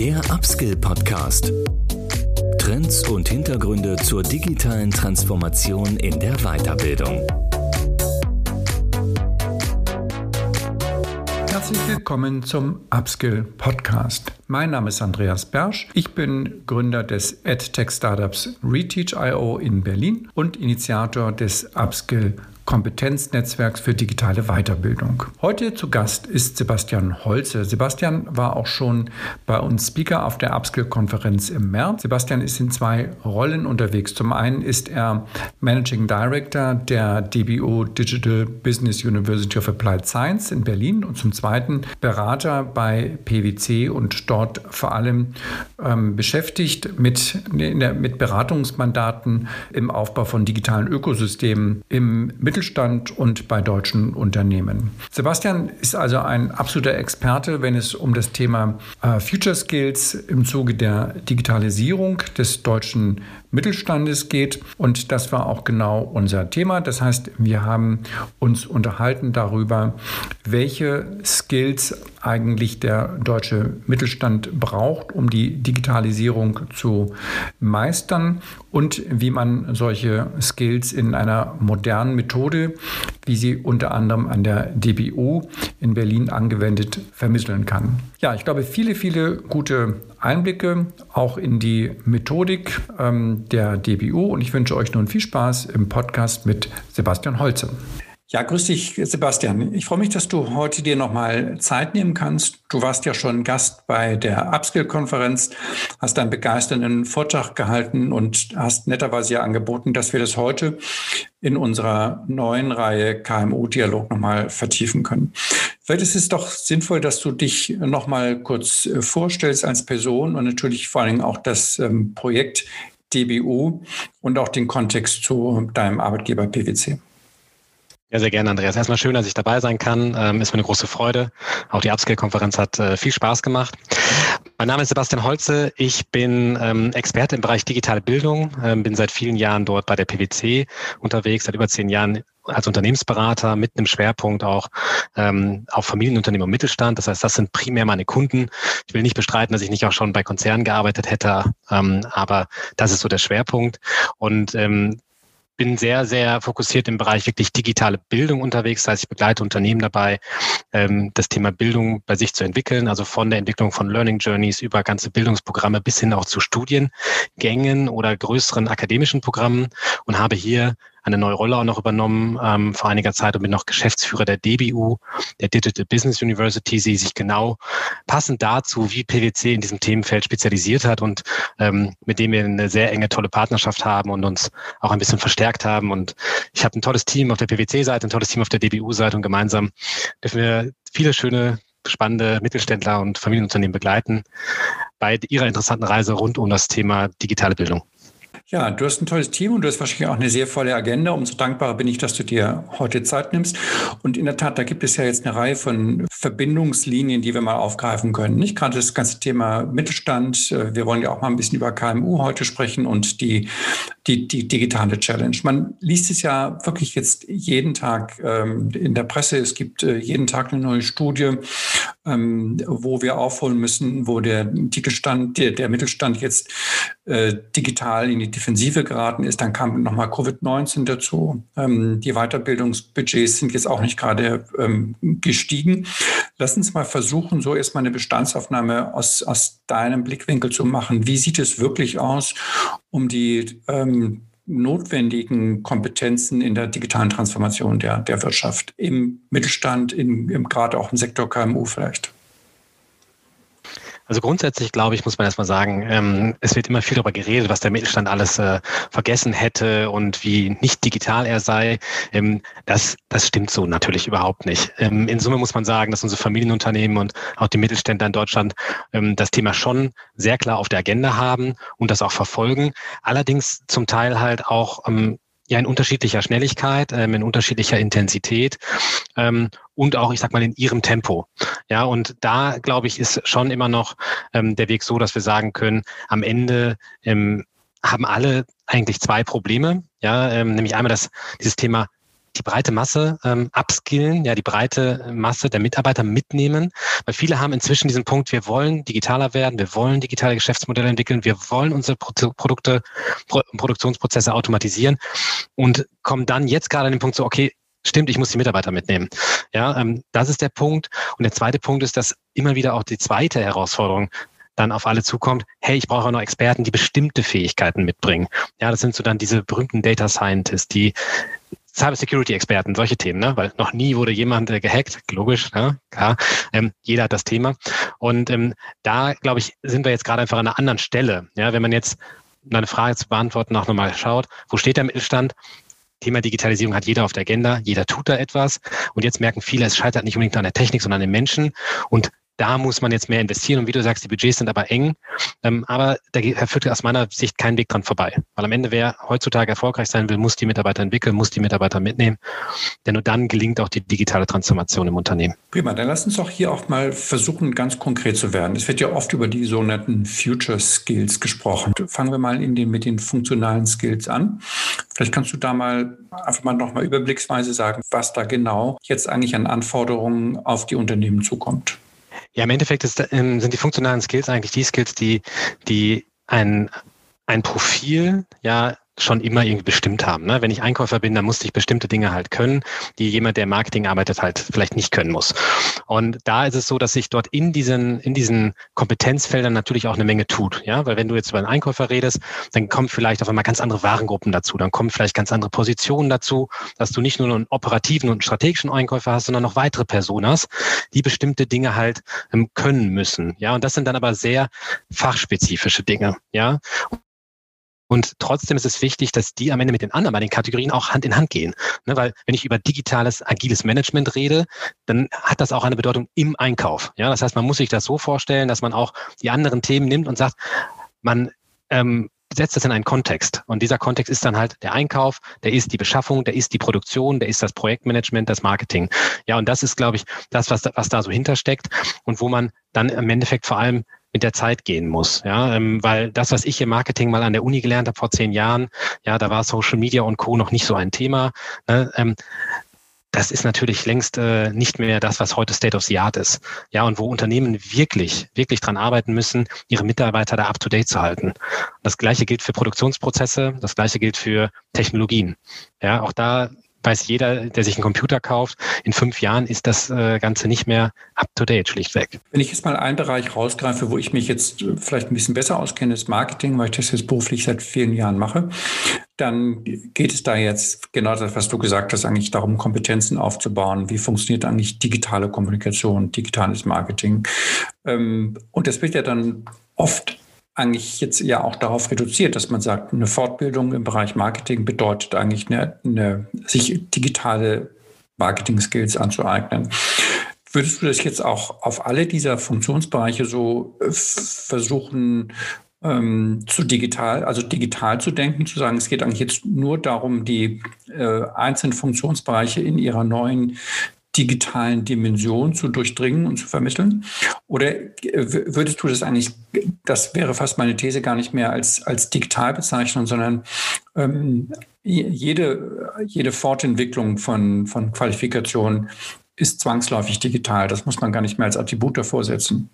Der Upskill Podcast. Trends und Hintergründe zur digitalen Transformation in der Weiterbildung. Herzlich willkommen zum Upskill Podcast. Mein Name ist Andreas Bersch. Ich bin Gründer des EdTech Startups Reteach.io in Berlin und Initiator des Upskill Kompetenznetzwerks für digitale Weiterbildung. Heute zu Gast ist Sebastian Holze. Sebastian war auch schon bei uns Speaker auf der Upskill-Konferenz im März. Sebastian ist in zwei Rollen unterwegs. Zum einen ist er Managing Director der DBO Digital Business University of Applied Science in Berlin und zum zweiten Berater bei PwC und dort vor allem ähm, beschäftigt mit, mit Beratungsmandaten im Aufbau von digitalen Ökosystemen im Mittel Mittelstand und bei deutschen Unternehmen. Sebastian ist also ein absoluter Experte, wenn es um das Thema äh, Future Skills im Zuge der Digitalisierung des deutschen Mittelstandes geht. Und das war auch genau unser Thema. Das heißt, wir haben uns unterhalten darüber, welche Skills eigentlich der deutsche Mittelstand braucht, um die Digitalisierung zu meistern und wie man solche Skills in einer modernen Methode, wie sie unter anderem an der DBU in Berlin angewendet, vermitteln kann. Ja, ich glaube, viele, viele gute Einblicke auch in die Methodik ähm, der DBU und ich wünsche euch nun viel Spaß im Podcast mit Sebastian Holze. Ja, grüß dich, Sebastian. Ich freue mich, dass du heute dir nochmal Zeit nehmen kannst. Du warst ja schon Gast bei der Upskill-Konferenz, hast einen begeisternden Vortrag gehalten und hast netterweise ja angeboten, dass wir das heute in unserer neuen Reihe KMU-Dialog nochmal vertiefen können. Vielleicht ist es doch sinnvoll, dass du dich nochmal kurz äh, vorstellst als Person und natürlich vor allen Dingen auch das ähm, Projekt DBU und auch den Kontext zu deinem Arbeitgeber PwC. Ja, sehr gerne, Andreas. Erstmal schön, dass ich dabei sein kann. Ähm, ist mir eine große Freude. Auch die Upscale-Konferenz hat äh, viel Spaß gemacht. Mein Name ist Sebastian Holze. Ich bin ähm, Experte im Bereich digitale Bildung, ähm, bin seit vielen Jahren dort bei der PwC unterwegs, seit über zehn Jahren als Unternehmensberater mit einem Schwerpunkt auch ähm, auf Familienunternehmen und Mittelstand. Das heißt, das sind primär meine Kunden. Ich will nicht bestreiten, dass ich nicht auch schon bei Konzernen gearbeitet hätte, ähm, aber das ist so der Schwerpunkt. Und ähm, bin sehr, sehr fokussiert im Bereich wirklich digitale Bildung unterwegs. Das heißt, ich begleite Unternehmen dabei, ähm, das Thema Bildung bei sich zu entwickeln, also von der Entwicklung von Learning Journeys über ganze Bildungsprogramme bis hin auch zu Studiengängen oder größeren akademischen Programmen und habe hier eine neue Rolle auch noch übernommen ähm, vor einiger Zeit und bin noch Geschäftsführer der DBU, der Digital Business University, die sich genau passend dazu, wie PwC in diesem Themenfeld spezialisiert hat und ähm, mit dem wir eine sehr enge, tolle Partnerschaft haben und uns auch ein bisschen verstärkt haben. Und ich habe ein tolles Team auf der PwC-Seite, ein tolles Team auf der DBU-Seite und gemeinsam dürfen wir viele schöne spannende Mittelständler und Familienunternehmen begleiten bei ihrer interessanten Reise rund um das Thema digitale Bildung. Ja, du hast ein tolles Team und du hast wahrscheinlich auch eine sehr volle Agenda. Umso dankbarer bin ich, dass du dir heute Zeit nimmst. Und in der Tat, da gibt es ja jetzt eine Reihe von Verbindungslinien, die wir mal aufgreifen können. Nicht gerade das ganze Thema Mittelstand. Wir wollen ja auch mal ein bisschen über KMU heute sprechen und die, die, die digitale Challenge. Man liest es ja wirklich jetzt jeden Tag ähm, in der Presse. Es gibt äh, jeden Tag eine neue Studie, ähm, wo wir aufholen müssen, wo der Titelstand, der, der Mittelstand jetzt äh, digital in die Defensive geraten ist. Dann kam nochmal Covid-19 dazu. Ähm, die Weiterbildungsbudgets sind jetzt auch nicht gerade ähm, gestiegen. Lass uns mal versuchen, so erstmal eine Bestandsaufnahme aus, aus deinem Blickwinkel zu machen. Wie sieht es wirklich aus, um die ähm, notwendigen Kompetenzen in der digitalen Transformation der, der Wirtschaft im Mittelstand, in, im, gerade auch im Sektor KMU vielleicht? Also grundsätzlich, glaube ich, muss man erstmal sagen, ähm, es wird immer viel darüber geredet, was der Mittelstand alles äh, vergessen hätte und wie nicht digital er sei. Ähm, das, das stimmt so natürlich überhaupt nicht. Ähm, in Summe muss man sagen, dass unsere Familienunternehmen und auch die Mittelständler in Deutschland ähm, das Thema schon sehr klar auf der Agenda haben und das auch verfolgen. Allerdings zum Teil halt auch ähm, ja in unterschiedlicher Schnelligkeit, ähm, in unterschiedlicher Intensität ähm, und auch, ich sag mal, in ihrem Tempo. Ja, und da glaube ich, ist schon immer noch ähm, der Weg so, dass wir sagen können, am Ende ähm, haben alle eigentlich zwei Probleme. Ja, ähm, nämlich einmal das, dieses Thema die breite Masse ähm, upskillen, ja, die breite Masse der Mitarbeiter mitnehmen, weil viele haben inzwischen diesen Punkt, wir wollen digitaler werden, wir wollen digitale Geschäftsmodelle entwickeln, wir wollen unsere Pro Produkte, Pro Produktionsprozesse automatisieren und kommen dann jetzt gerade an den Punkt so, okay, Stimmt, ich muss die Mitarbeiter mitnehmen. Ja, ähm, das ist der Punkt. Und der zweite Punkt ist, dass immer wieder auch die zweite Herausforderung dann auf alle zukommt, hey, ich brauche auch noch Experten, die bestimmte Fähigkeiten mitbringen. Ja, das sind so dann diese berühmten Data Scientists, die Cybersecurity-Experten, solche Themen, ne? weil noch nie wurde jemand äh, gehackt, logisch, ne? klar, ähm, jeder hat das Thema. Und ähm, da, glaube ich, sind wir jetzt gerade einfach an einer anderen Stelle. Ja, wenn man jetzt eine Frage zu beantworten auch nochmal schaut, wo steht der Mittelstand? Thema Digitalisierung hat jeder auf der Agenda, jeder tut da etwas. Und jetzt merken viele, es scheitert nicht unbedingt an der Technik, sondern an den Menschen. Und da muss man jetzt mehr investieren. Und wie du sagst, die Budgets sind aber eng. Ähm, aber da führt aus meiner Sicht kein Weg dran vorbei. Weil am Ende, wer heutzutage erfolgreich sein will, muss die Mitarbeiter entwickeln, muss die Mitarbeiter mitnehmen. Denn nur dann gelingt auch die digitale Transformation im Unternehmen. Prima, dann lass uns doch hier auch mal versuchen, ganz konkret zu werden. Es wird ja oft über die sogenannten Future Skills gesprochen. Fangen wir mal in den, mit den funktionalen Skills an. Vielleicht kannst du da mal einfach mal nochmal überblicksweise sagen, was da genau jetzt eigentlich an Anforderungen auf die Unternehmen zukommt. Ja, im Endeffekt ist, ähm, sind die funktionalen Skills eigentlich die Skills, die, die ein, ein Profil ja schon immer irgendwie bestimmt haben. Ne? Wenn ich Einkäufer bin, dann musste ich bestimmte Dinge halt können, die jemand, der Marketing arbeitet, halt vielleicht nicht können muss. Und da ist es so, dass sich dort in diesen, in diesen Kompetenzfeldern natürlich auch eine Menge tut. Ja, weil wenn du jetzt über einen Einkäufer redest, dann kommen vielleicht auf einmal ganz andere Warengruppen dazu, dann kommen vielleicht ganz andere Positionen dazu, dass du nicht nur einen operativen und strategischen Einkäufer hast, sondern noch weitere Personas, die bestimmte Dinge halt ähm, können müssen. Ja, und das sind dann aber sehr fachspezifische Dinge. Ja, und trotzdem ist es wichtig, dass die am Ende mit den anderen bei den Kategorien auch Hand in Hand gehen. Ne, weil wenn ich über digitales, agiles Management rede, dann hat das auch eine Bedeutung im Einkauf. Ja, das heißt, man muss sich das so vorstellen, dass man auch die anderen Themen nimmt und sagt, man ähm, setzt das in einen Kontext. Und dieser Kontext ist dann halt der Einkauf, der ist die Beschaffung, der ist die Produktion, der ist das Projektmanagement, das Marketing. Ja, und das ist, glaube ich, das, was, was da so hintersteckt und wo man dann im Endeffekt vor allem mit der Zeit gehen muss. Ja, ähm, weil das, was ich im Marketing mal an der Uni gelernt habe vor zehn Jahren, ja, da war Social Media und Co. noch nicht so ein Thema. Ne? Ähm, das ist natürlich längst äh, nicht mehr das, was heute State of the Art ist. Ja, und wo Unternehmen wirklich, wirklich dran arbeiten müssen, ihre Mitarbeiter da up to date zu halten. Das Gleiche gilt für Produktionsprozesse, das Gleiche gilt für Technologien. Ja, auch da weiß jeder, der sich einen Computer kauft, in fünf Jahren ist das äh, Ganze nicht mehr up-to-date, schlichtweg. Wenn ich jetzt mal einen Bereich rausgreife, wo ich mich jetzt äh, vielleicht ein bisschen besser auskenne, ist Marketing, weil ich das jetzt beruflich seit vielen Jahren mache, dann geht es da jetzt genau das, was du gesagt hast, eigentlich darum, Kompetenzen aufzubauen. Wie funktioniert eigentlich digitale Kommunikation, digitales Marketing? Ähm, und das wird ja dann oft eigentlich jetzt ja auch darauf reduziert, dass man sagt, eine Fortbildung im Bereich Marketing bedeutet eigentlich eine, eine sich digitale Marketing-Skills anzueignen. Würdest du das jetzt auch auf alle dieser Funktionsbereiche so äh, versuchen ähm, zu digital, also digital zu denken, zu sagen, es geht eigentlich jetzt nur darum, die äh, einzelnen Funktionsbereiche in ihrer neuen digitalen Dimension zu durchdringen und zu vermitteln? Oder würdest du das eigentlich, das wäre fast meine These, gar nicht mehr als, als digital bezeichnen, sondern ähm, jede, jede Fortentwicklung von, von Qualifikationen ist zwangsläufig digital. Das muss man gar nicht mehr als Attribut davor setzen.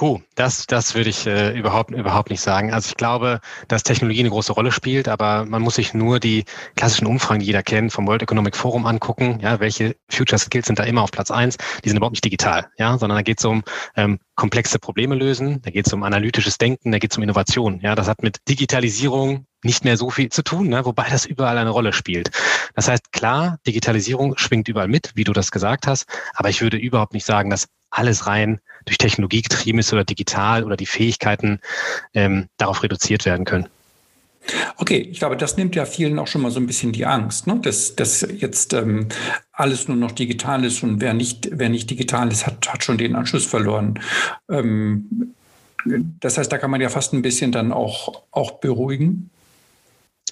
Huh, das, das würde ich äh, überhaupt, überhaupt nicht sagen. Also ich glaube, dass Technologie eine große Rolle spielt, aber man muss sich nur die klassischen Umfragen, die jeder kennt, vom World Economic Forum angucken. Ja, welche Future Skills sind da immer auf Platz eins? Die sind überhaupt nicht digital, ja, sondern da geht es um ähm, komplexe Probleme lösen, da geht es um analytisches Denken, da geht es um Innovation. Ja, das hat mit Digitalisierung nicht mehr so viel zu tun, ne? wobei das überall eine Rolle spielt. Das heißt, klar, Digitalisierung schwingt überall mit, wie du das gesagt hast, aber ich würde überhaupt nicht sagen, dass alles rein durch Technologie getrieben ist oder digital oder die Fähigkeiten ähm, darauf reduziert werden können. Okay, ich glaube, das nimmt ja vielen auch schon mal so ein bisschen die Angst, ne? dass, dass jetzt ähm, alles nur noch digital ist und wer nicht, wer nicht digital ist, hat, hat schon den Anschluss verloren. Ähm, das heißt, da kann man ja fast ein bisschen dann auch, auch beruhigen.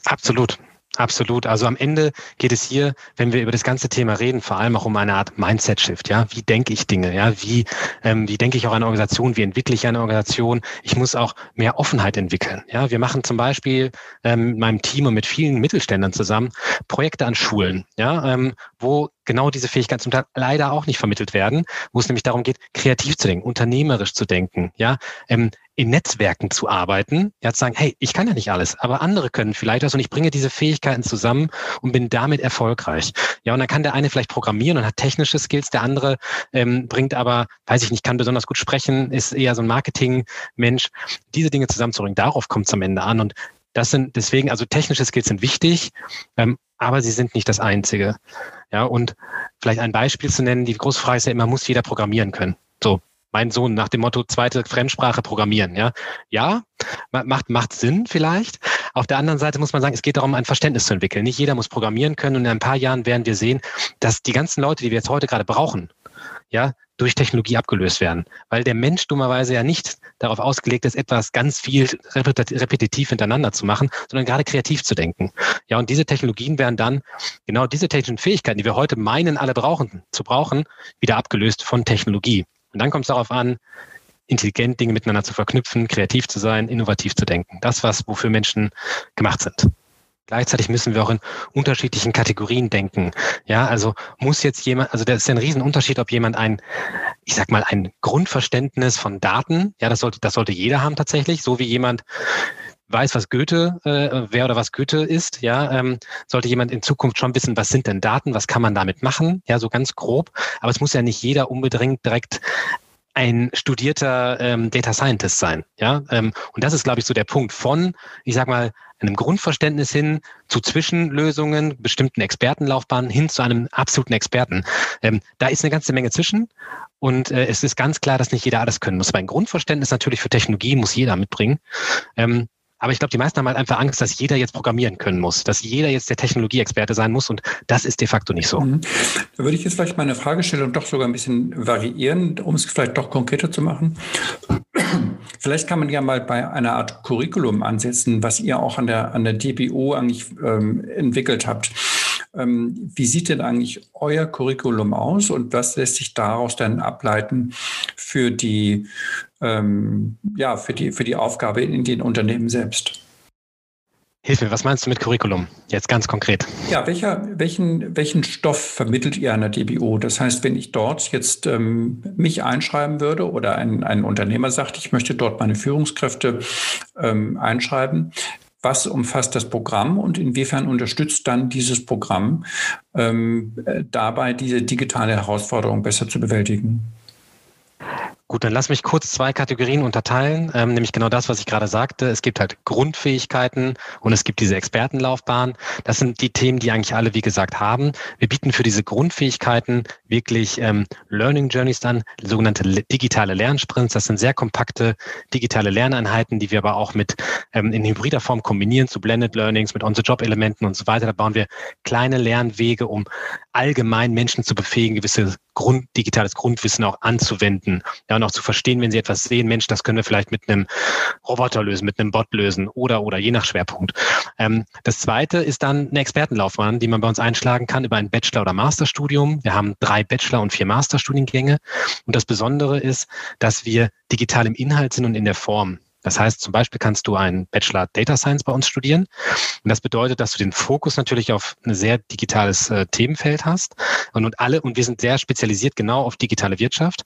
Absolut. Absolut. Also am Ende geht es hier, wenn wir über das ganze Thema reden, vor allem auch um eine Art Mindset-Shift. Ja, wie denke ich Dinge? Ja, wie ähm, wie denke ich auch eine Organisation? Wie entwickle ich eine Organisation? Ich muss auch mehr Offenheit entwickeln. Ja, wir machen zum Beispiel ähm, mit meinem Team und mit vielen Mittelständern zusammen Projekte an Schulen. Ja, ähm, wo genau diese Fähigkeiten zum Teil leider auch nicht vermittelt werden, wo es nämlich darum geht, kreativ zu denken, unternehmerisch zu denken, ja, ähm, in Netzwerken zu arbeiten, ja, zu sagen, hey, ich kann ja nicht alles, aber andere können vielleicht was und ich bringe diese Fähigkeiten zusammen und bin damit erfolgreich. Ja, und dann kann der eine vielleicht programmieren und hat technische Skills, der andere ähm, bringt aber, weiß ich nicht, kann besonders gut sprechen, ist eher so ein Marketing-Mensch. Diese Dinge zusammenzubringen, darauf kommt es am Ende an und das sind deswegen, also technische Skills sind wichtig, ähm, aber sie sind nicht das Einzige. Ja, und vielleicht ein Beispiel zu nennen, die große Frage ist ja immer, muss jeder programmieren können? So, mein Sohn nach dem Motto zweite Fremdsprache programmieren. Ja, ja, macht, macht Sinn vielleicht. Auf der anderen Seite muss man sagen, es geht darum, ein Verständnis zu entwickeln. Nicht jeder muss programmieren können und in ein paar Jahren werden wir sehen, dass die ganzen Leute, die wir jetzt heute gerade brauchen, ja, durch Technologie abgelöst werden. Weil der Mensch dummerweise ja nicht darauf ausgelegt ist, etwas ganz viel repetitiv hintereinander zu machen, sondern gerade kreativ zu denken. Ja, und diese Technologien werden dann genau diese technischen Fähigkeiten, die wir heute meinen, alle brauchen, zu brauchen, wieder abgelöst von Technologie. Und dann kommt es darauf an, intelligent Dinge miteinander zu verknüpfen, kreativ zu sein, innovativ zu denken. Das, was wofür Menschen gemacht sind. Gleichzeitig müssen wir auch in unterschiedlichen Kategorien denken. Ja, also muss jetzt jemand, also das ist ein Riesenunterschied, ob jemand ein, ich sag mal, ein Grundverständnis von Daten, ja, das sollte, das sollte jeder haben tatsächlich, so wie jemand weiß, was Goethe, äh, wer oder was Goethe ist, ja, ähm, sollte jemand in Zukunft schon wissen, was sind denn Daten, was kann man damit machen, ja, so ganz grob. Aber es muss ja nicht jeder unbedingt direkt ein studierter ähm, Data Scientist sein. Ja? Ähm, und das ist, glaube ich, so der Punkt von, ich sag mal, einem Grundverständnis hin zu Zwischenlösungen, bestimmten Expertenlaufbahnen hin zu einem absoluten Experten. Ähm, da ist eine ganze Menge zwischen. Und äh, es ist ganz klar, dass nicht jeder alles können muss. Aber ein Grundverständnis natürlich für Technologie muss jeder mitbringen. Ähm, aber ich glaube, die meisten haben halt einfach Angst, dass jeder jetzt programmieren können muss, dass jeder jetzt der Technologieexperte sein muss. Und das ist de facto nicht so. Mhm. Da würde ich jetzt vielleicht meine Fragestellung doch sogar ein bisschen variieren, um es vielleicht doch konkreter zu machen. Vielleicht kann man ja mal bei einer Art Curriculum ansetzen, was ihr auch an der, an der DPO eigentlich ähm, entwickelt habt. Ähm, wie sieht denn eigentlich euer Curriculum aus und was lässt sich daraus dann ableiten für die, ähm, ja, für die, für die Aufgabe in den Unternehmen selbst? Hilf mir, was meinst du mit Curriculum? Jetzt ganz konkret. Ja, welcher, welchen, welchen Stoff vermittelt ihr an der DBO? Das heißt, wenn ich dort jetzt ähm, mich einschreiben würde oder ein, ein Unternehmer sagt, ich möchte dort meine Führungskräfte ähm, einschreiben, was umfasst das Programm und inwiefern unterstützt dann dieses Programm ähm, dabei, diese digitale Herausforderung besser zu bewältigen? Gut, dann lass mich kurz zwei Kategorien unterteilen, ähm, nämlich genau das, was ich gerade sagte. Es gibt halt Grundfähigkeiten und es gibt diese Expertenlaufbahn. Das sind die Themen, die eigentlich alle, wie gesagt, haben. Wir bieten für diese Grundfähigkeiten wirklich ähm, Learning Journeys an, sogenannte digitale Lernsprints. Das sind sehr kompakte digitale Lerneinheiten, die wir aber auch mit ähm, in hybrider Form kombinieren zu Blended Learnings, mit On-the-Job-Elementen und so weiter. Da bauen wir kleine Lernwege, um allgemein Menschen zu befähigen, gewisse Grund, digitales Grundwissen auch anzuwenden. Ja, und auch zu verstehen, wenn sie etwas sehen, Mensch, das können wir vielleicht mit einem Roboter lösen, mit einem Bot lösen oder, oder je nach Schwerpunkt. Ähm, das zweite ist dann eine Expertenlaufbahn, die man bei uns einschlagen kann über ein Bachelor- oder Masterstudium. Wir haben drei Bachelor- und vier Masterstudiengänge. Und das Besondere ist, dass wir digital im Inhalt sind und in der Form. Das heißt, zum Beispiel kannst du einen Bachelor Data Science bei uns studieren. Und das bedeutet, dass du den Fokus natürlich auf ein sehr digitales äh, Themenfeld hast. Und, und alle, und wir sind sehr spezialisiert genau auf digitale Wirtschaft.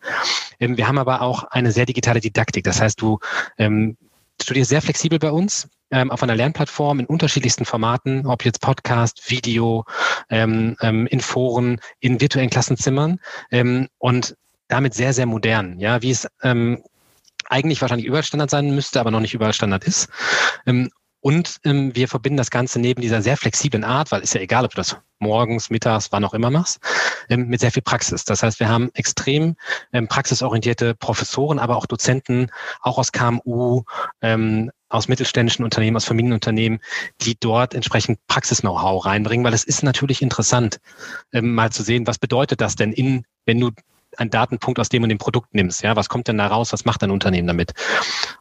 Ähm, wir haben aber auch eine sehr digitale Didaktik. Das heißt, du ähm, studierst sehr flexibel bei uns ähm, auf einer Lernplattform in unterschiedlichsten Formaten, ob jetzt Podcast, Video, ähm, ähm, in Foren, in virtuellen Klassenzimmern ähm, und damit sehr, sehr modern. Ja, wie es ähm, eigentlich wahrscheinlich überall Standard sein müsste, aber noch nicht überall Standard ist. Ähm, und ähm, wir verbinden das Ganze neben dieser sehr flexiblen Art, weil ist ja egal, ob du das morgens, mittags, wann auch immer machst, ähm, mit sehr viel Praxis. Das heißt, wir haben extrem ähm, praxisorientierte Professoren, aber auch Dozenten, auch aus KMU, ähm, aus mittelständischen Unternehmen, aus Familienunternehmen, die dort entsprechend Praxis-Know-how reinbringen, weil es ist natürlich interessant, ähm, mal zu sehen, was bedeutet das denn in, wenn du einen Datenpunkt aus dem und dem Produkt nimmst. Ja, was kommt denn da raus? Was macht dein Unternehmen damit?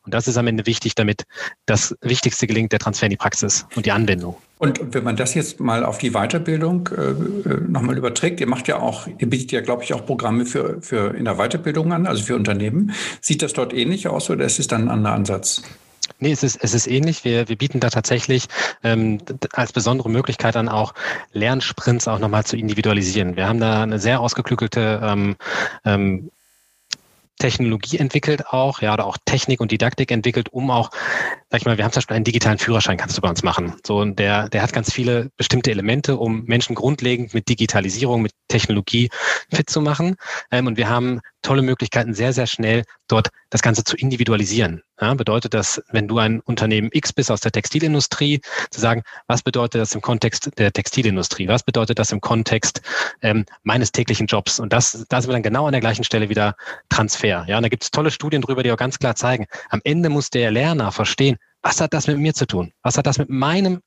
Und das ist am Ende wichtig, damit das Wichtigste gelingt, der Transfer in die Praxis und die Anwendung. Und wenn man das jetzt mal auf die Weiterbildung äh, äh nochmal überträgt, ihr macht ja auch, ihr bietet ja, glaube ich, auch Programme für, für in der Weiterbildung an, also für Unternehmen. Sieht das dort ähnlich aus oder ist es dann ein anderer Ansatz? Nee, es ist, es ist ähnlich. Wir, wir bieten da tatsächlich ähm, als besondere Möglichkeit an, auch Lernsprints auch nochmal zu individualisieren. Wir haben da eine sehr ausgeklügelte ähm, ähm, Technologie entwickelt auch, ja, oder auch Technik und Didaktik entwickelt, um auch, sag ich mal, wir haben zum Beispiel einen digitalen Führerschein, kannst du bei uns machen. So, und der, der hat ganz viele bestimmte Elemente, um Menschen grundlegend mit Digitalisierung, mit Technologie fit zu machen. Ähm, und wir haben tolle Möglichkeiten, sehr, sehr schnell dort das Ganze zu individualisieren. Ja, bedeutet das, wenn du ein Unternehmen X bist aus der Textilindustrie, zu sagen, was bedeutet das im Kontext der Textilindustrie? Was bedeutet das im Kontext ähm, meines täglichen Jobs? Und das, da sind wir dann genau an der gleichen Stelle wieder Transfer. Ja, und da gibt es tolle Studien drüber, die auch ganz klar zeigen, am Ende muss der Lerner verstehen, was hat das mit mir zu tun? Was hat das mit meinem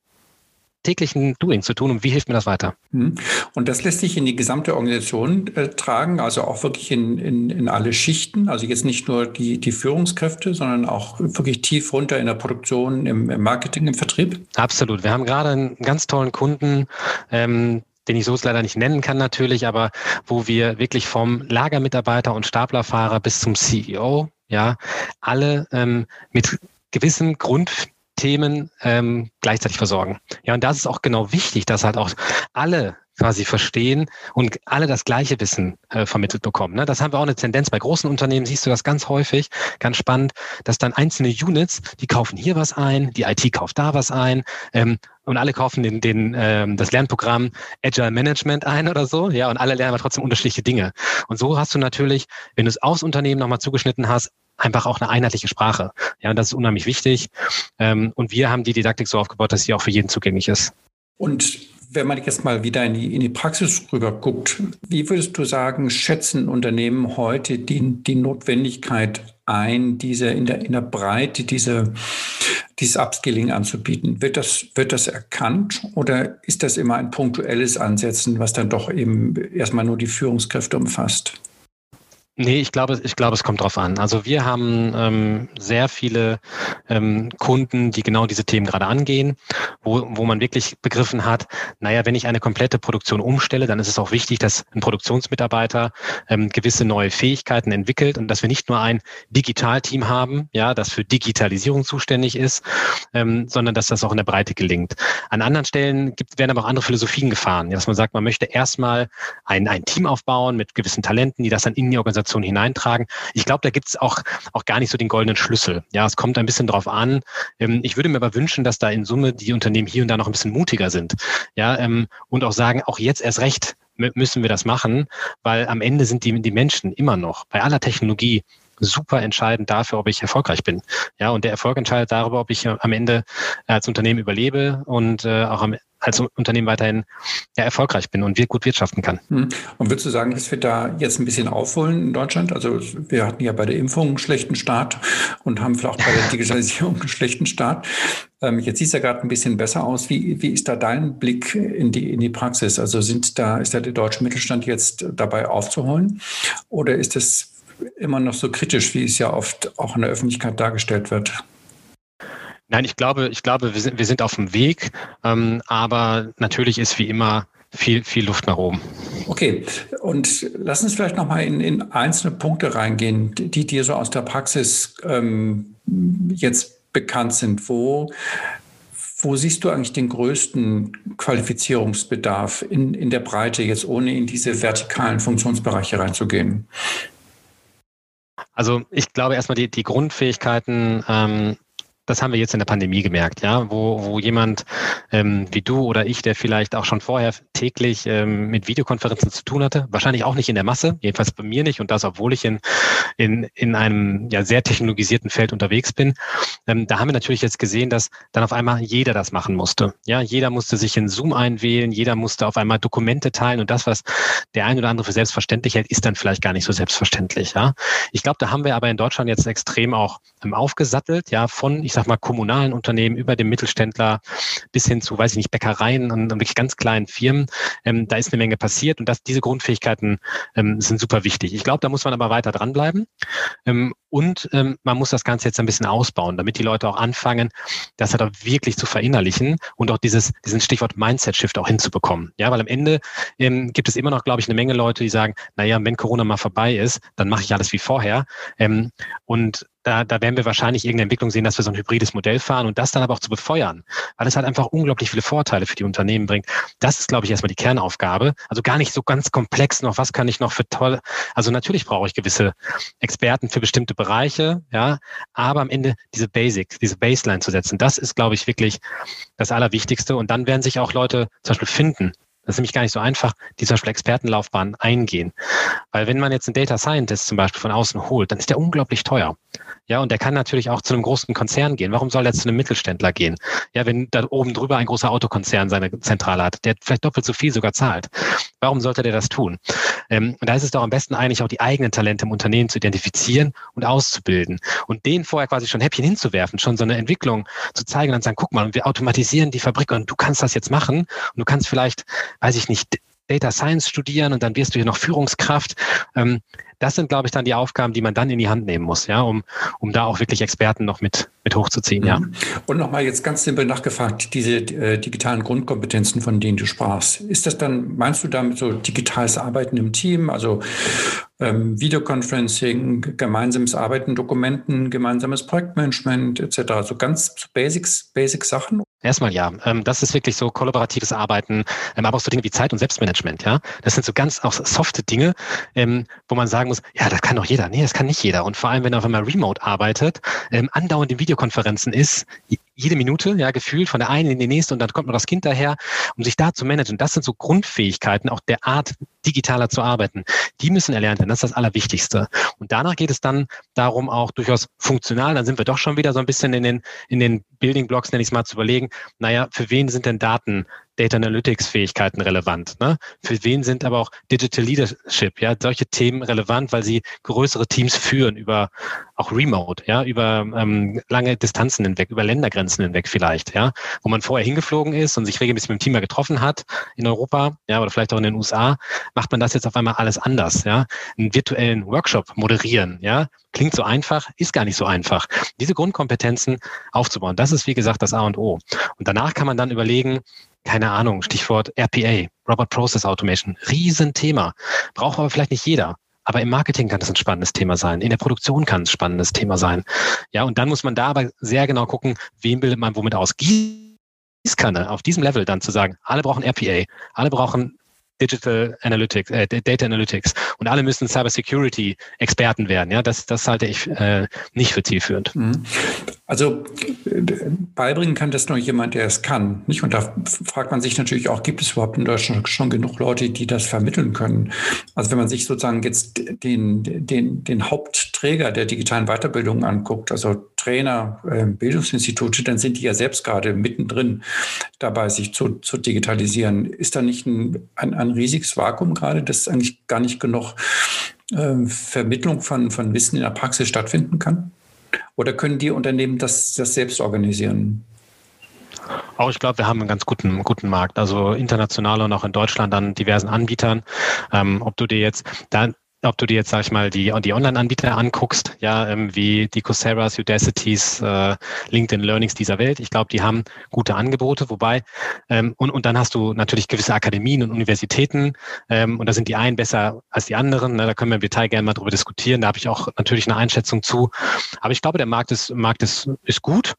täglichen Doing zu tun und wie hilft mir das weiter? Hm. Und das lässt sich in die gesamte Organisation äh, tragen, also auch wirklich in, in, in alle Schichten, also jetzt nicht nur die, die Führungskräfte, sondern auch wirklich tief runter in der Produktion, im, im Marketing, im Vertrieb? Absolut. Wir haben gerade einen ganz tollen Kunden, ähm, den ich so leider nicht nennen kann natürlich, aber wo wir wirklich vom Lagermitarbeiter und Staplerfahrer bis zum CEO, ja, alle ähm, mit gewissen Grund Themen ähm, gleichzeitig versorgen. Ja, und das ist auch genau wichtig, dass halt auch alle quasi verstehen und alle das gleiche Wissen äh, vermittelt bekommen. Ne? Das haben wir auch eine Tendenz. Bei großen Unternehmen siehst du das ganz häufig, ganz spannend, dass dann einzelne Units, die kaufen hier was ein, die IT kauft da was ein ähm, und alle kaufen den, den, ähm, das Lernprogramm Agile Management ein oder so, ja, und alle lernen aber trotzdem unterschiedliche Dinge. Und so hast du natürlich, wenn du es aufs Unternehmen nochmal zugeschnitten hast, einfach auch eine einheitliche Sprache. Ja, und das ist unheimlich wichtig. Ähm, und wir haben die Didaktik so aufgebaut, dass sie auch für jeden zugänglich ist. Und wenn man jetzt mal wieder in die, in die Praxis rüber guckt, wie würdest du sagen, schätzen Unternehmen heute die, die Notwendigkeit ein, diese in der, in der Breite diese, dieses Upskilling anzubieten? Wird das, wird das erkannt oder ist das immer ein punktuelles Ansetzen, was dann doch eben erstmal nur die Führungskräfte umfasst? Nee, ich glaube, ich glaube, es kommt drauf an. Also wir haben ähm, sehr viele ähm, Kunden, die genau diese Themen gerade angehen, wo, wo man wirklich begriffen hat, naja, wenn ich eine komplette Produktion umstelle, dann ist es auch wichtig, dass ein Produktionsmitarbeiter ähm, gewisse neue Fähigkeiten entwickelt und dass wir nicht nur ein Digitalteam haben, ja, das für Digitalisierung zuständig ist, ähm, sondern dass das auch in der Breite gelingt. An anderen Stellen gibt, werden aber auch andere Philosophien gefahren, dass man sagt, man möchte erstmal ein, ein Team aufbauen mit gewissen Talenten, die das dann in die Organisation Organisation hineintragen. Ich glaube, da gibt es auch, auch gar nicht so den goldenen Schlüssel. Ja, es kommt ein bisschen drauf an. Ähm, ich würde mir aber wünschen, dass da in Summe die Unternehmen hier und da noch ein bisschen mutiger sind. Ja, ähm, und auch sagen, auch jetzt erst recht müssen wir das machen, weil am Ende sind die, die Menschen immer noch bei aller Technologie super entscheidend dafür, ob ich erfolgreich bin. Ja, und der Erfolg entscheidet darüber, ob ich am Ende als Unternehmen überlebe und äh, auch am als Unternehmen weiterhin ja, erfolgreich bin und wir gut wirtschaften kann. Hm. Und würdest du sagen, dass wir da jetzt ein bisschen aufholen in Deutschland? Also wir hatten ja bei der Impfung einen schlechten Start und haben vielleicht auch bei der Digitalisierung einen schlechten Start. Ähm, jetzt sieht es ja gerade ein bisschen besser aus. Wie, wie ist da dein Blick in die, in die Praxis? Also sind da, ist da der deutsche Mittelstand jetzt dabei aufzuholen? Oder ist es immer noch so kritisch, wie es ja oft auch in der Öffentlichkeit dargestellt wird? Nein, ich glaube, ich glaube, wir sind, wir sind auf dem Weg, ähm, aber natürlich ist wie immer viel, viel Luft nach oben. Okay, und lass uns vielleicht nochmal in, in einzelne Punkte reingehen, die dir so aus der Praxis ähm, jetzt bekannt sind. Wo, wo siehst du eigentlich den größten Qualifizierungsbedarf in, in der Breite, jetzt ohne in diese vertikalen Funktionsbereiche reinzugehen? Also ich glaube erstmal die, die Grundfähigkeiten ähm, das haben wir jetzt in der Pandemie gemerkt, ja, wo, wo jemand ähm, wie du oder ich, der vielleicht auch schon vorher täglich ähm, mit Videokonferenzen zu tun hatte, wahrscheinlich auch nicht in der Masse, jedenfalls bei mir nicht und das, obwohl ich in, in, in einem ja sehr technologisierten Feld unterwegs bin. Ähm, da haben wir natürlich jetzt gesehen, dass dann auf einmal jeder das machen musste. Ja, jeder musste sich in Zoom einwählen, jeder musste auf einmal Dokumente teilen und das, was der ein oder andere für selbstverständlich hält, ist dann vielleicht gar nicht so selbstverständlich. Ja, ich glaube, da haben wir aber in Deutschland jetzt extrem auch ähm, aufgesattelt, ja, von, ich sag mal, kommunalen Unternehmen über dem Mittelständler bis hin zu, weiß ich nicht, Bäckereien und, wirklich ganz kleinen Firmen. Ähm, da ist eine Menge passiert und das, diese Grundfähigkeiten ähm, sind super wichtig. Ich glaube, da muss man aber weiter dranbleiben. Ähm, und ähm, man muss das Ganze jetzt ein bisschen ausbauen, damit die Leute auch anfangen, das halt auch wirklich zu verinnerlichen und auch dieses, diesen Stichwort Mindset-Shift auch hinzubekommen. Ja, weil am Ende ähm, gibt es immer noch, glaube ich, eine Menge Leute, die sagen, naja, wenn Corona mal vorbei ist, dann mache ich alles wie vorher. Ähm, und da, da werden wir wahrscheinlich irgendeine Entwicklung sehen, dass wir so ein hybrides Modell fahren und das dann aber auch zu befeuern, weil es halt einfach unglaublich viele Vorteile für die Unternehmen bringt. Das ist, glaube ich, erstmal die Kernaufgabe. Also gar nicht so ganz komplex noch, was kann ich noch für toll. Also natürlich brauche ich gewisse Experten für bestimmte Bereiche, ja, aber am Ende diese Basics, diese Baseline zu setzen, das ist, glaube ich, wirklich das Allerwichtigste. Und dann werden sich auch Leute zum Beispiel finden, das ist nämlich gar nicht so einfach, die zum Beispiel Expertenlaufbahn eingehen. Weil wenn man jetzt einen Data Scientist zum Beispiel von außen holt, dann ist der unglaublich teuer. Ja, und der kann natürlich auch zu einem großen Konzern gehen. Warum soll er zu einem Mittelständler gehen? Ja, wenn da oben drüber ein großer Autokonzern seine Zentrale hat, der vielleicht doppelt so viel sogar zahlt. Warum sollte der das tun? Ähm, und da ist es doch am besten eigentlich auch die eigenen Talente im Unternehmen zu identifizieren und auszubilden und denen vorher quasi schon Häppchen hinzuwerfen, schon so eine Entwicklung zu zeigen und dann sagen, guck mal, wir automatisieren die Fabrik und du kannst das jetzt machen und du kannst vielleicht, weiß ich nicht, Data Science studieren und dann wirst du hier noch Führungskraft. Ähm, das sind, glaube ich, dann die Aufgaben, die man dann in die Hand nehmen muss, ja, um, um da auch wirklich Experten noch mit, mit hochzuziehen, ja. Mhm. Und nochmal jetzt ganz simpel nachgefragt, diese äh, digitalen Grundkompetenzen, von denen du sprachst, ist das dann, meinst du damit so digitales Arbeiten im Team, also ähm, Videoconferencing, gemeinsames Arbeiten, Dokumenten, gemeinsames Projektmanagement etc., also ganz Basics, Basic Sachen? Erstmal ja. Ähm, das ist wirklich so kollaboratives Arbeiten, ähm, aber auch so Dinge wie Zeit- und Selbstmanagement, ja. Das sind so ganz auch softe Dinge, ähm, wo man sagen muss, ja, das kann doch jeder. Nee, das kann nicht jeder. Und vor allem, wenn er auf einmal remote arbeitet, andauernd in Videokonferenzen ist, jede Minute, ja, gefühlt von der einen in die nächste und dann kommt noch das Kind daher, um sich da zu managen. Das sind so Grundfähigkeiten, auch der Art, digitaler zu arbeiten. Die müssen erlernt werden. Das ist das Allerwichtigste. Und danach geht es dann darum, auch durchaus funktional, dann sind wir doch schon wieder so ein bisschen in den, in den Building Blocks, nenne ich es mal, zu überlegen, naja, für wen sind denn Daten Data Analytics Fähigkeiten relevant? Ne? Für wen sind aber auch Digital Leadership, ja, solche Themen relevant, weil sie größere Teams führen über auch Remote, ja, über ähm, lange Distanzen hinweg, über Ländergrenzen hinweg vielleicht, ja, wo man vorher hingeflogen ist und sich regelmäßig mit dem Team mal getroffen hat in Europa, ja, oder vielleicht auch in den USA, macht man das jetzt auf einmal alles anders, ja. Einen virtuellen Workshop moderieren, ja, klingt so einfach, ist gar nicht so einfach. Diese Grundkompetenzen aufzubauen, das ist wie gesagt das A und O. Und danach kann man dann überlegen, keine Ahnung, Stichwort RPA, Robot Process Automation, Riesenthema. Braucht aber vielleicht nicht jeder. Aber im Marketing kann das ein spannendes Thema sein. In der Produktion kann es ein spannendes Thema sein. Ja, und dann muss man da aber sehr genau gucken, wem bildet man womit aus. Gießkanne auf diesem Level dann zu sagen, alle brauchen RPA, alle brauchen Digital Analytics, äh, Data Analytics und alle müssen Cybersecurity Experten werden. Ja, das, das halte ich äh, nicht für zielführend. Mhm. Also beibringen kann das nur jemand, der es kann. Nicht? Und da fragt man sich natürlich auch, gibt es überhaupt in Deutschland schon genug Leute, die das vermitteln können? Also wenn man sich sozusagen jetzt den, den, den Hauptträger der digitalen Weiterbildung anguckt, also Trainer, Bildungsinstitute, dann sind die ja selbst gerade mittendrin dabei, sich zu, zu digitalisieren. Ist da nicht ein, ein, ein riesiges Vakuum gerade, dass eigentlich gar nicht genug äh, Vermittlung von, von Wissen in der Praxis stattfinden kann? Oder können die Unternehmen das, das selbst organisieren? Auch ich glaube, wir haben einen ganz guten, guten Markt. Also international und auch in Deutschland an diversen Anbietern. Ähm, ob du dir jetzt, da ob du dir jetzt, sag ich mal, die, die Online-Anbieter anguckst, ja, ähm, wie die Coursera's, Udacities, äh, LinkedIn Learnings dieser Welt. Ich glaube, die haben gute Angebote, wobei, ähm, und, und dann hast du natürlich gewisse Akademien und Universitäten, ähm, und da sind die einen besser als die anderen. Ne, da können wir im Detail gerne mal drüber diskutieren. Da habe ich auch natürlich eine Einschätzung zu. Aber ich glaube, der Markt ist, Markt ist, ist gut.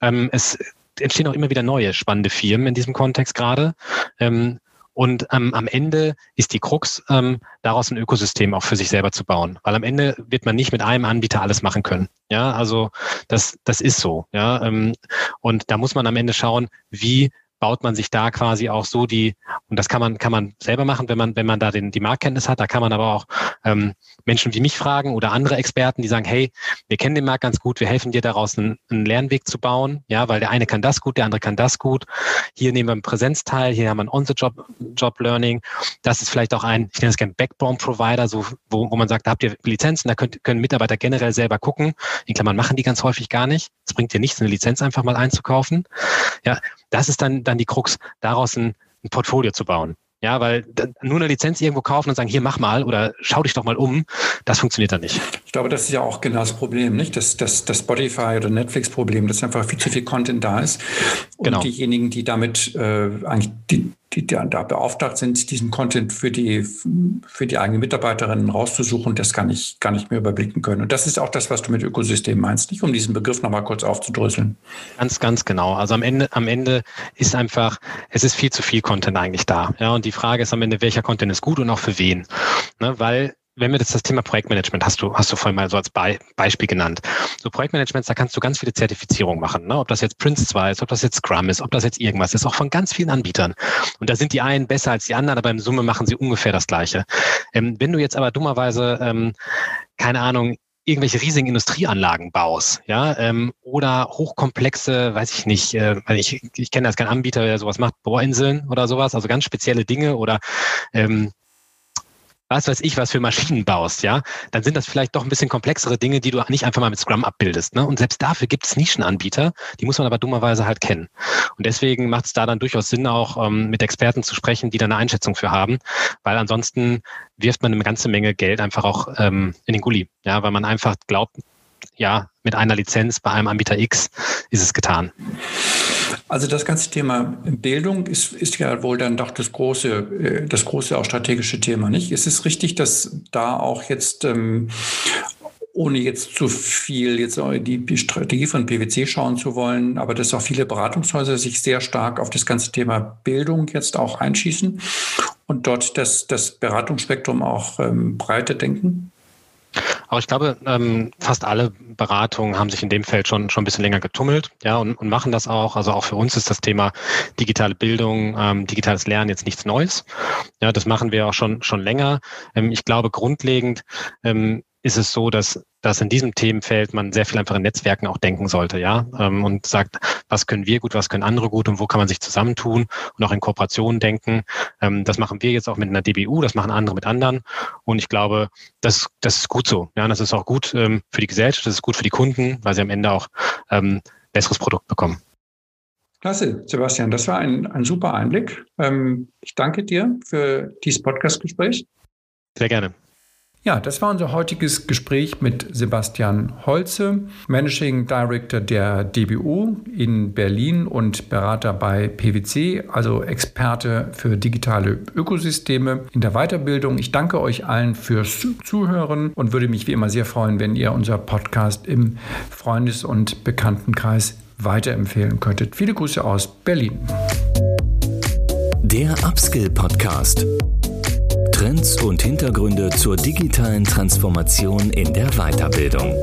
Ähm, es entstehen auch immer wieder neue spannende Firmen in diesem Kontext gerade. Ähm, und ähm, am Ende ist die Krux, ähm, daraus ein Ökosystem auch für sich selber zu bauen. Weil am Ende wird man nicht mit einem Anbieter alles machen können. Ja, also das, das ist so. Ja, ähm, und da muss man am Ende schauen, wie baut man sich da quasi auch so die, und das kann man, kann man selber machen, wenn man, wenn man da den, die Marktkenntnis hat. Da kann man aber auch ähm, Menschen wie mich fragen oder andere Experten, die sagen, hey, wir kennen den Markt ganz gut, wir helfen dir daraus einen, einen Lernweg zu bauen, ja, weil der eine kann das gut, der andere kann das gut. Hier nehmen wir einen Präsenzteil, hier haben wir ein On-the-Job Job Learning. Das ist vielleicht auch ein, ich nenne es gerne Backbone-Provider, so, wo, wo man sagt, da habt ihr Lizenzen, da könnt, können Mitarbeiter generell selber gucken. In Klammern machen die ganz häufig gar nicht. Es bringt dir nichts, eine Lizenz einfach mal einzukaufen. Ja, das ist dann, dann die Krux, daraus ein, ein Portfolio zu bauen. Ja, weil nur eine Lizenz irgendwo kaufen und sagen, hier mach mal oder schau dich doch mal um, das funktioniert dann nicht. Ich glaube, das ist ja auch genau das Problem, nicht? Das, das, das Spotify oder Netflix-Problem, dass einfach viel zu viel Content da ist. Und genau. diejenigen, die damit äh, eigentlich die, die da beauftragt sind, diesen Content für die, für die eigenen Mitarbeiterinnen rauszusuchen, das kann ich gar nicht mehr überblicken können. Und das ist auch das, was du mit Ökosystem meinst, nicht um diesen Begriff nochmal kurz aufzudröseln. Ganz, ganz genau. Also am Ende, am Ende ist einfach, es ist viel zu viel Content eigentlich da. Ja, und die Frage ist am Ende, welcher Content ist gut und auch für wen. Ne, weil wenn wir das, das Thema Projektmanagement hast du, hast du vorhin mal so als Be Beispiel genannt. So Projektmanagement, da kannst du ganz viele Zertifizierungen machen, ne? ob das jetzt Prince 2 ist, ob das jetzt Scrum ist, ob das jetzt irgendwas ist, auch von ganz vielen Anbietern. Und da sind die einen besser als die anderen, aber im Summe machen sie ungefähr das Gleiche. Ähm, wenn du jetzt aber dummerweise, ähm, keine Ahnung, irgendwelche riesigen Industrieanlagen baust, ja, ähm, oder hochkomplexe, weiß ich nicht, äh, ich, ich kenne das kein Anbieter, der sowas macht, Bohrinseln oder sowas, also ganz spezielle Dinge oder ähm, was weiß ich, was für Maschinen baust, ja, dann sind das vielleicht doch ein bisschen komplexere Dinge, die du nicht einfach mal mit Scrum abbildest. Ne? Und selbst dafür gibt es Nischenanbieter, die muss man aber dummerweise halt kennen. Und deswegen macht es da dann durchaus Sinn, auch ähm, mit Experten zu sprechen, die da eine Einschätzung für haben, weil ansonsten wirft man eine ganze Menge Geld einfach auch ähm, in den Gully, ja, weil man einfach glaubt, ja, mit einer Lizenz bei einem Anbieter X ist es getan. Also das ganze Thema Bildung ist, ist ja wohl dann doch das große, äh, das große auch strategische Thema, nicht? Ist es richtig, dass da auch jetzt ähm, ohne jetzt zu viel jetzt die Strategie von PwC schauen zu wollen, aber dass auch viele Beratungshäuser sich sehr stark auf das ganze Thema Bildung jetzt auch einschießen und dort das, das Beratungsspektrum auch ähm, breiter denken? Aber ich glaube, ähm, fast alle Beratungen haben sich in dem Feld schon, schon ein bisschen länger getummelt, ja, und, und machen das auch. Also auch für uns ist das Thema digitale Bildung, ähm, digitales Lernen jetzt nichts Neues. Ja, das machen wir auch schon, schon länger. Ähm, ich glaube, grundlegend ähm, ist es so, dass, dass in diesem Themenfeld man sehr viel einfach in Netzwerken auch denken sollte, ja, ähm, und sagt, was können wir gut, was können andere gut und wo kann man sich zusammentun und auch in Kooperationen denken. Ähm, das machen wir jetzt auch mit einer DBU, das machen andere mit anderen und ich glaube, das, das ist gut so. Ja, das ist auch gut ähm, für die Gesellschaft, das ist gut für die Kunden, weil sie am Ende auch ähm, besseres Produkt bekommen. Klasse, Sebastian, das war ein, ein super Einblick. Ich danke dir für dieses Podcast-Gespräch. Sehr gerne. Ja, das war unser heutiges Gespräch mit Sebastian Holze, Managing Director der DBU in Berlin und Berater bei PwC, also Experte für digitale Ökosysteme in der Weiterbildung. Ich danke euch allen fürs Zuhören und würde mich wie immer sehr freuen, wenn ihr unser Podcast im Freundes- und Bekanntenkreis weiterempfehlen könntet. Viele Grüße aus Berlin. Der Upskill Podcast. Trends und Hintergründe zur digitalen Transformation in der Weiterbildung.